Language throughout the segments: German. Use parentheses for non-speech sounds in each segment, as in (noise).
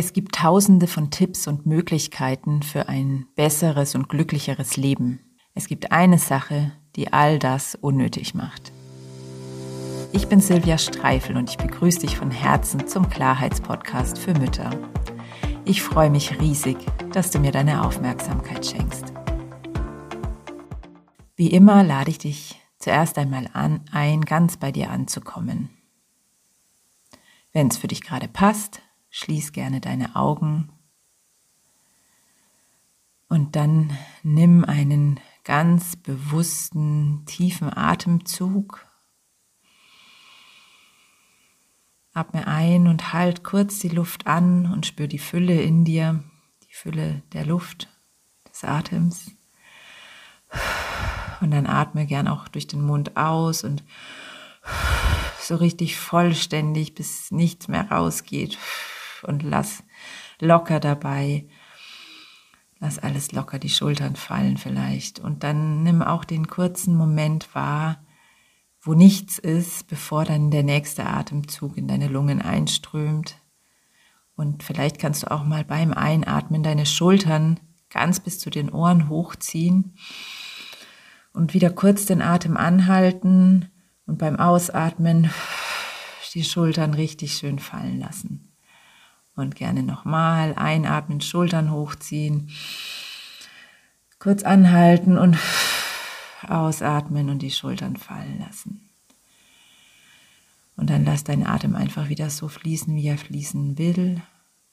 Es gibt tausende von Tipps und Möglichkeiten für ein besseres und glücklicheres Leben. Es gibt eine Sache, die all das unnötig macht. Ich bin Silvia Streifel und ich begrüße dich von Herzen zum Klarheitspodcast für Mütter. Ich freue mich riesig, dass du mir deine Aufmerksamkeit schenkst. Wie immer lade ich dich zuerst einmal an, ein, ganz bei dir anzukommen. Wenn es für dich gerade passt, Schließ gerne deine Augen und dann nimm einen ganz bewussten, tiefen Atemzug. Atme ein und halt kurz die Luft an und spür die Fülle in dir, die Fülle der Luft, des Atems. Und dann atme gern auch durch den Mund aus und so richtig vollständig, bis nichts mehr rausgeht und lass locker dabei. Lass alles locker, die Schultern fallen vielleicht. Und dann nimm auch den kurzen Moment wahr, wo nichts ist, bevor dann der nächste Atemzug in deine Lungen einströmt. Und vielleicht kannst du auch mal beim Einatmen deine Schultern ganz bis zu den Ohren hochziehen und wieder kurz den Atem anhalten und beim Ausatmen die Schultern richtig schön fallen lassen. Und gerne nochmal einatmen, Schultern hochziehen. Kurz anhalten und ausatmen und die Schultern fallen lassen. Und dann lass deinen Atem einfach wieder so fließen, wie er fließen will.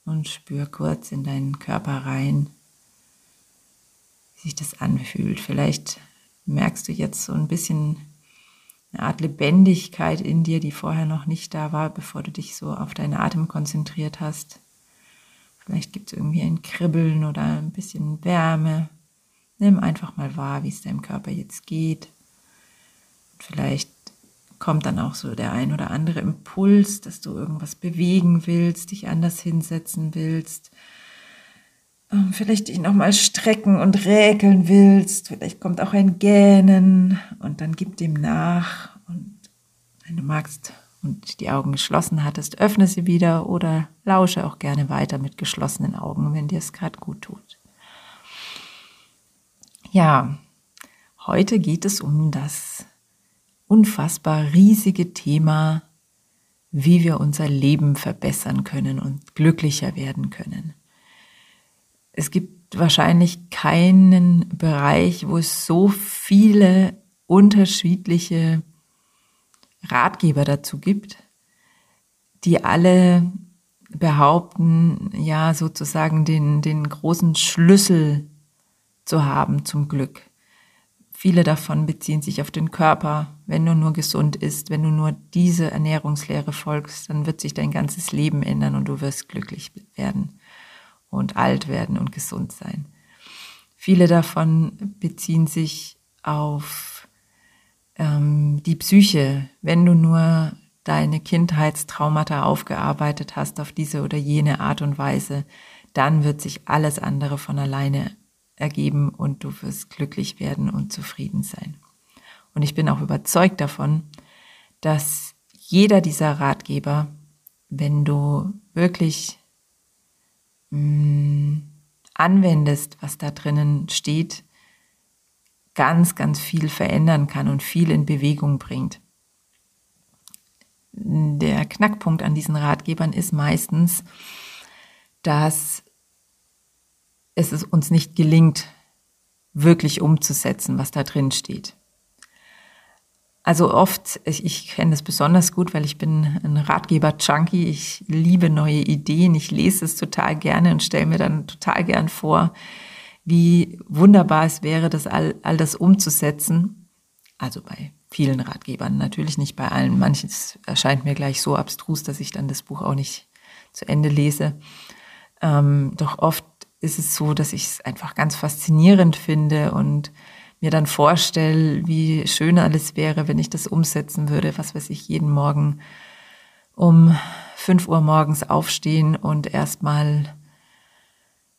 Und spür kurz in deinen Körper rein, wie sich das anfühlt. Vielleicht merkst du jetzt so ein bisschen eine Art Lebendigkeit in dir, die vorher noch nicht da war, bevor du dich so auf deinen Atem konzentriert hast. Vielleicht gibt es irgendwie ein Kribbeln oder ein bisschen Wärme. Nimm einfach mal wahr, wie es deinem Körper jetzt geht. Vielleicht kommt dann auch so der ein oder andere Impuls, dass du irgendwas bewegen willst, dich anders hinsetzen willst. Ähm, vielleicht dich nochmal strecken und räkeln willst. Vielleicht kommt auch ein Gähnen und dann gib dem nach. Und wenn du magst und die Augen geschlossen hattest, öffne sie wieder oder lausche auch gerne weiter mit geschlossenen Augen, wenn dir es gerade gut tut. Ja, heute geht es um das unfassbar riesige Thema, wie wir unser Leben verbessern können und glücklicher werden können. Es gibt wahrscheinlich keinen Bereich, wo es so viele unterschiedliche Ratgeber dazu gibt, die alle behaupten, ja, sozusagen den, den großen Schlüssel zu haben zum Glück. Viele davon beziehen sich auf den Körper. Wenn du nur gesund isst, wenn du nur diese Ernährungslehre folgst, dann wird sich dein ganzes Leben ändern und du wirst glücklich werden und alt werden und gesund sein. Viele davon beziehen sich auf ähm, die Psyche. Wenn du nur deine Kindheitstraumata aufgearbeitet hast auf diese oder jene Art und Weise, dann wird sich alles andere von alleine ergeben und du wirst glücklich werden und zufrieden sein. Und ich bin auch überzeugt davon, dass jeder dieser Ratgeber, wenn du wirklich mh, mm, anwendest, was da drinnen steht, ganz, ganz viel verändern kann und viel in Bewegung bringt der Knackpunkt an diesen Ratgebern ist meistens, dass es uns nicht gelingt, wirklich umzusetzen, was da drin steht. Also oft, ich, ich kenne das besonders gut, weil ich bin ein Ratgeber-Junkie. Ich liebe neue Ideen. Ich lese es total gerne und stelle mir dann total gern vor, wie wunderbar es wäre, das all, all das umzusetzen. Also bei vielen Ratgebern, natürlich nicht bei allen. Manches erscheint mir gleich so abstrus, dass ich dann das Buch auch nicht zu Ende lese. Ähm, doch oft ist es so, dass ich es einfach ganz faszinierend finde und mir dann vorstelle, wie schön alles wäre, wenn ich das umsetzen würde, was weiß ich, jeden Morgen um fünf Uhr morgens aufstehen und erstmal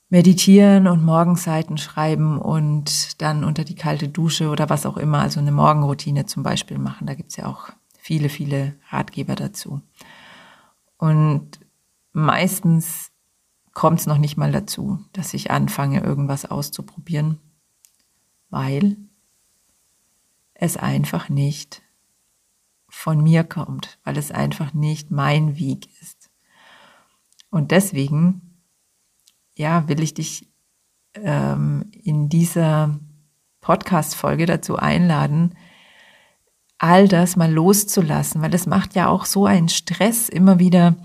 meditieren und Morgenseiten schreiben und dann unter die kalte Dusche oder was auch immer, also eine Morgenroutine zum Beispiel machen. Da gibt's ja auch viele, viele Ratgeber dazu. Und meistens kommt es noch nicht mal dazu, dass ich anfange, irgendwas auszuprobieren, weil es einfach nicht von mir kommt, weil es einfach nicht mein Weg ist. Und deswegen, ja, will ich dich ähm, in dieser Podcast-Folge dazu einladen, all das mal loszulassen, weil es macht ja auch so einen Stress, immer wieder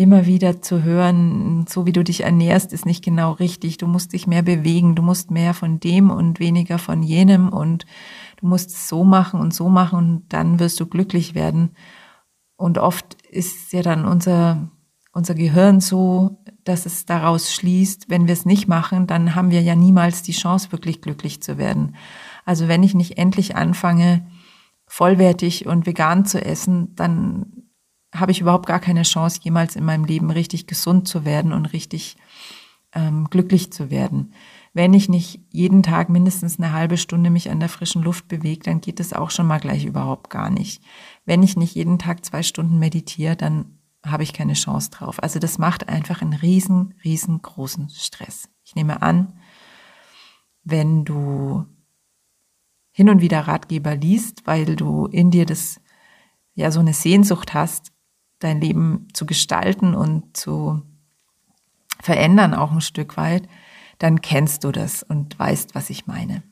immer wieder zu hören, so wie du dich ernährst, ist nicht genau richtig. Du musst dich mehr bewegen, du musst mehr von dem und weniger von jenem und du musst es so machen und so machen und dann wirst du glücklich werden. Und oft ist ja dann unser, unser Gehirn so, dass es daraus schließt, wenn wir es nicht machen, dann haben wir ja niemals die Chance, wirklich glücklich zu werden. Also wenn ich nicht endlich anfange, vollwertig und vegan zu essen, dann habe ich überhaupt gar keine Chance, jemals in meinem Leben richtig gesund zu werden und richtig ähm, glücklich zu werden. Wenn ich nicht jeden Tag mindestens eine halbe Stunde mich an der frischen Luft bewege, dann geht es auch schon mal gleich überhaupt gar nicht. Wenn ich nicht jeden Tag zwei Stunden meditiere, dann habe ich keine Chance drauf. Also das macht einfach einen riesen, riesengroßen Stress. Ich nehme an, wenn du hin und wieder Ratgeber liest, weil du in dir das ja so eine Sehnsucht hast, dein Leben zu gestalten und zu verändern auch ein Stück weit, dann kennst du das und weißt, was ich meine.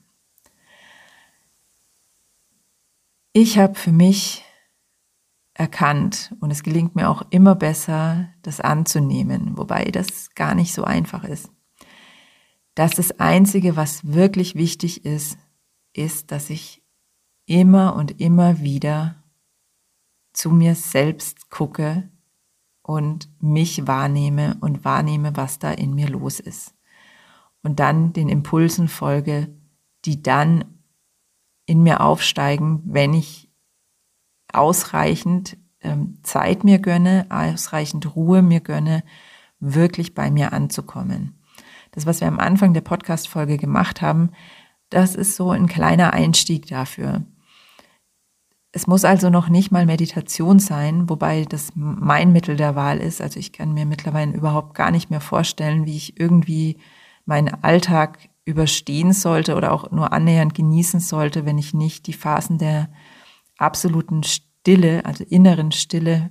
Ich habe für mich erkannt und es gelingt mir auch immer besser, das anzunehmen, wobei das gar nicht so einfach ist. Dass das Einzige, was wirklich wichtig ist, ist, dass ich immer und immer wieder zu mir selbst gucke und mich wahrnehme und wahrnehme, was da in mir los ist. Und dann den Impulsen folge, die dann in mir aufsteigen, wenn ich ausreichend ähm, Zeit mir gönne, ausreichend Ruhe mir gönne, wirklich bei mir anzukommen. Das, was wir am Anfang der Podcast-Folge gemacht haben, das ist so ein kleiner Einstieg dafür. Es muss also noch nicht mal Meditation sein, wobei das mein Mittel der Wahl ist. Also ich kann mir mittlerweile überhaupt gar nicht mehr vorstellen, wie ich irgendwie meinen Alltag überstehen sollte oder auch nur annähernd genießen sollte, wenn ich nicht die Phasen der absoluten Stille, also inneren Stille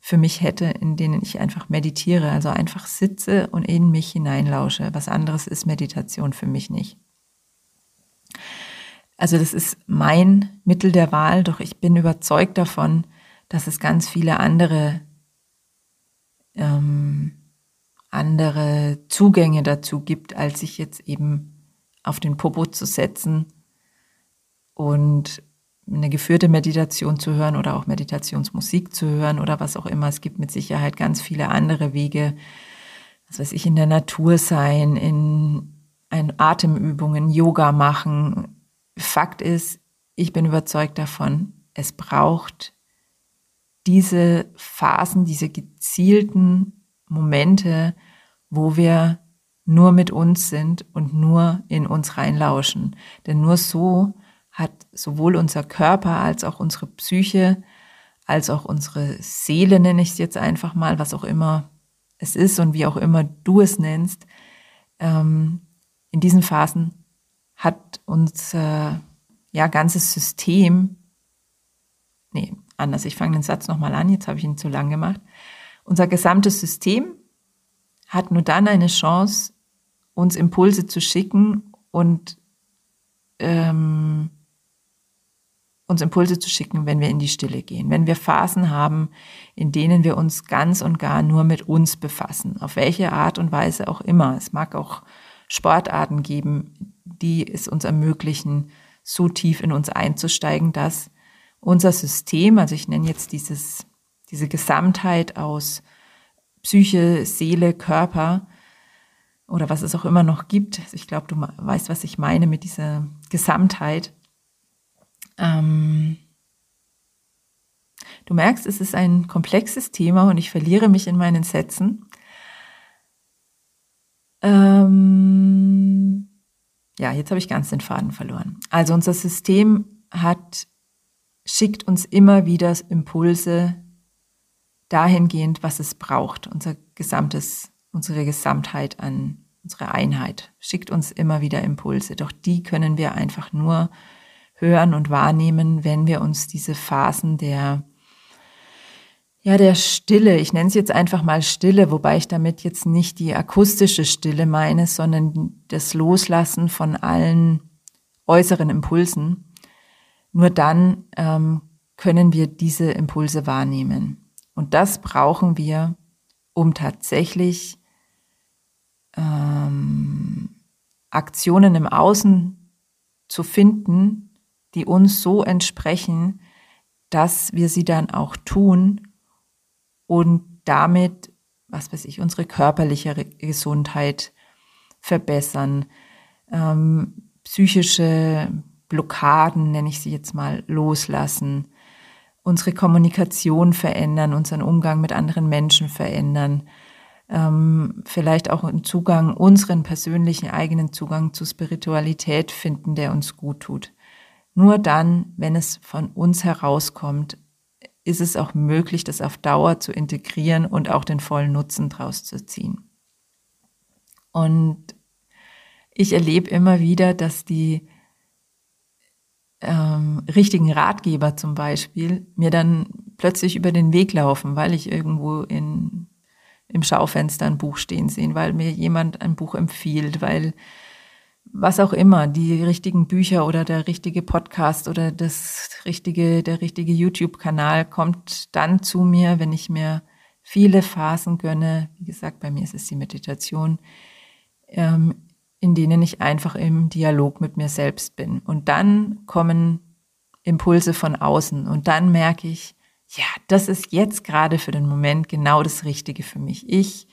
für mich hätte, in denen ich einfach meditiere, also einfach sitze und in mich hineinlausche. Was anderes ist Meditation für mich nicht. Also das ist mein Mittel der Wahl, doch ich bin überzeugt davon, dass es ganz viele andere, ähm, andere Zugänge dazu gibt, als sich jetzt eben auf den Popo zu setzen und eine geführte Meditation zu hören oder auch Meditationsmusik zu hören oder was auch immer. Es gibt mit Sicherheit ganz viele andere Wege, was weiß ich, in der Natur sein, in Atemübungen, Yoga machen, Fakt ist, ich bin überzeugt davon, es braucht diese Phasen, diese gezielten Momente, wo wir nur mit uns sind und nur in uns reinlauschen. Denn nur so hat sowohl unser Körper als auch unsere Psyche, als auch unsere Seele, nenne ich es jetzt einfach mal, was auch immer es ist und wie auch immer du es nennst, ähm, in diesen Phasen hat unser ja, ganzes System, nee, anders, ich fange den Satz nochmal an, jetzt habe ich ihn zu lang gemacht. Unser gesamtes System hat nur dann eine Chance, uns Impulse zu schicken und ähm, uns Impulse zu schicken, wenn wir in die Stille gehen, wenn wir Phasen haben, in denen wir uns ganz und gar nur mit uns befassen, auf welche Art und Weise auch immer. Es mag auch Sportarten geben, die es uns ermöglichen, so tief in uns einzusteigen, dass unser System, also ich nenne jetzt dieses, diese Gesamtheit aus Psyche, Seele, Körper oder was es auch immer noch gibt. Ich glaube, du weißt, was ich meine mit dieser Gesamtheit. Ähm du merkst, es ist ein komplexes Thema und ich verliere mich in meinen Sätzen. Ähm ja, jetzt habe ich ganz den Faden verloren. Also unser System hat, schickt uns immer wieder Impulse dahingehend, was es braucht, unser gesamtes unsere Gesamtheit an, unsere Einheit, schickt uns immer wieder Impulse. Doch die können wir einfach nur hören und wahrnehmen, wenn wir uns diese Phasen der ja, der Stille, ich nenne es jetzt einfach mal Stille, wobei ich damit jetzt nicht die akustische Stille meine, sondern das Loslassen von allen äußeren Impulsen. Nur dann ähm, können wir diese Impulse wahrnehmen. Und das brauchen wir, um tatsächlich ähm, Aktionen im Außen zu finden, die uns so entsprechen, dass wir sie dann auch tun und damit, was weiß ich, unsere körperliche Gesundheit verbessern, ähm, psychische Blockaden, nenne ich sie jetzt mal, loslassen, unsere Kommunikation verändern, unseren Umgang mit anderen Menschen verändern, ähm, vielleicht auch einen Zugang, unseren persönlichen eigenen Zugang zu Spiritualität finden, der uns gut tut. Nur dann, wenn es von uns herauskommt, ist es auch möglich, das auf Dauer zu integrieren und auch den vollen Nutzen draus zu ziehen. Und ich erlebe immer wieder, dass die ähm, richtigen Ratgeber zum Beispiel mir dann plötzlich über den Weg laufen, weil ich irgendwo in, im Schaufenster ein Buch stehen sehe, weil mir jemand ein Buch empfiehlt, weil was auch immer, die richtigen Bücher oder der richtige Podcast oder das richtige, der richtige YouTube-Kanal kommt dann zu mir, wenn ich mir viele Phasen gönne. Wie gesagt, bei mir ist es die Meditation, ähm, in denen ich einfach im Dialog mit mir selbst bin. Und dann kommen Impulse von außen und dann merke ich, ja, das ist jetzt gerade für den Moment genau das Richtige für mich. Ich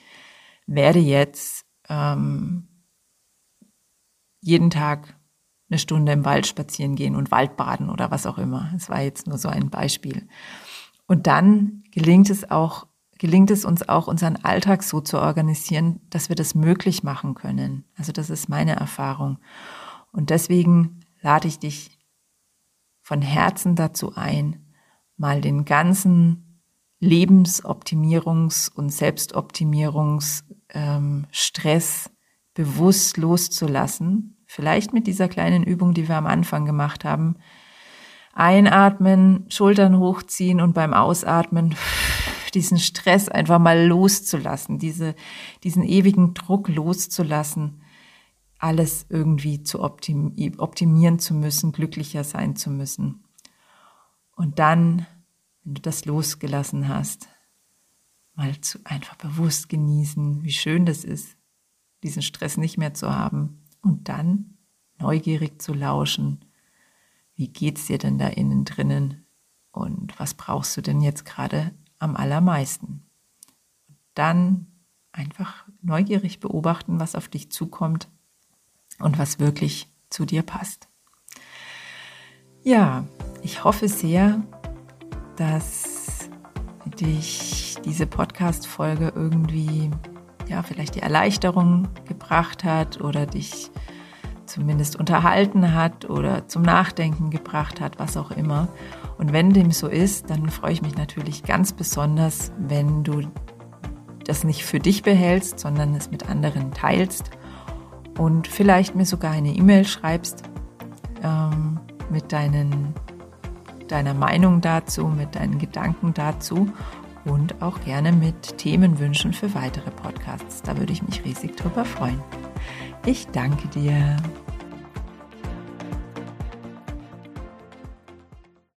werde jetzt ähm, jeden Tag eine Stunde im Wald spazieren gehen und Waldbaden oder was auch immer. Es war jetzt nur so ein Beispiel. Und dann gelingt es auch, gelingt es uns auch, unseren Alltag so zu organisieren, dass wir das möglich machen können. Also das ist meine Erfahrung. Und deswegen lade ich dich von Herzen dazu ein, mal den ganzen Lebensoptimierungs- und Selbstoptimierungsstress ähm, bewusst loszulassen. Vielleicht mit dieser kleinen Übung, die wir am Anfang gemacht haben. Einatmen, Schultern hochziehen und beim Ausatmen (laughs) diesen Stress einfach mal loszulassen, diese, diesen ewigen Druck loszulassen, alles irgendwie zu optimieren zu müssen, glücklicher sein zu müssen. Und dann, wenn du das losgelassen hast, mal zu einfach bewusst genießen, wie schön das ist, diesen Stress nicht mehr zu haben und dann neugierig zu lauschen. Wie geht's dir denn da innen drinnen? Und was brauchst du denn jetzt gerade am allermeisten? Dann einfach neugierig beobachten, was auf dich zukommt und was wirklich zu dir passt. Ja, ich hoffe sehr, dass dich diese Podcast-Folge irgendwie ja, vielleicht die Erleichterung gebracht hat oder dich zumindest unterhalten hat oder zum Nachdenken gebracht hat, was auch immer. Und wenn dem so ist, dann freue ich mich natürlich ganz besonders, wenn du das nicht für dich behältst, sondern es mit anderen teilst und vielleicht mir sogar eine E-Mail schreibst ähm, mit deinen, deiner Meinung dazu, mit deinen Gedanken dazu und auch gerne mit Themenwünschen für weitere Podcasts. Da würde ich mich riesig drüber freuen. Ich danke dir.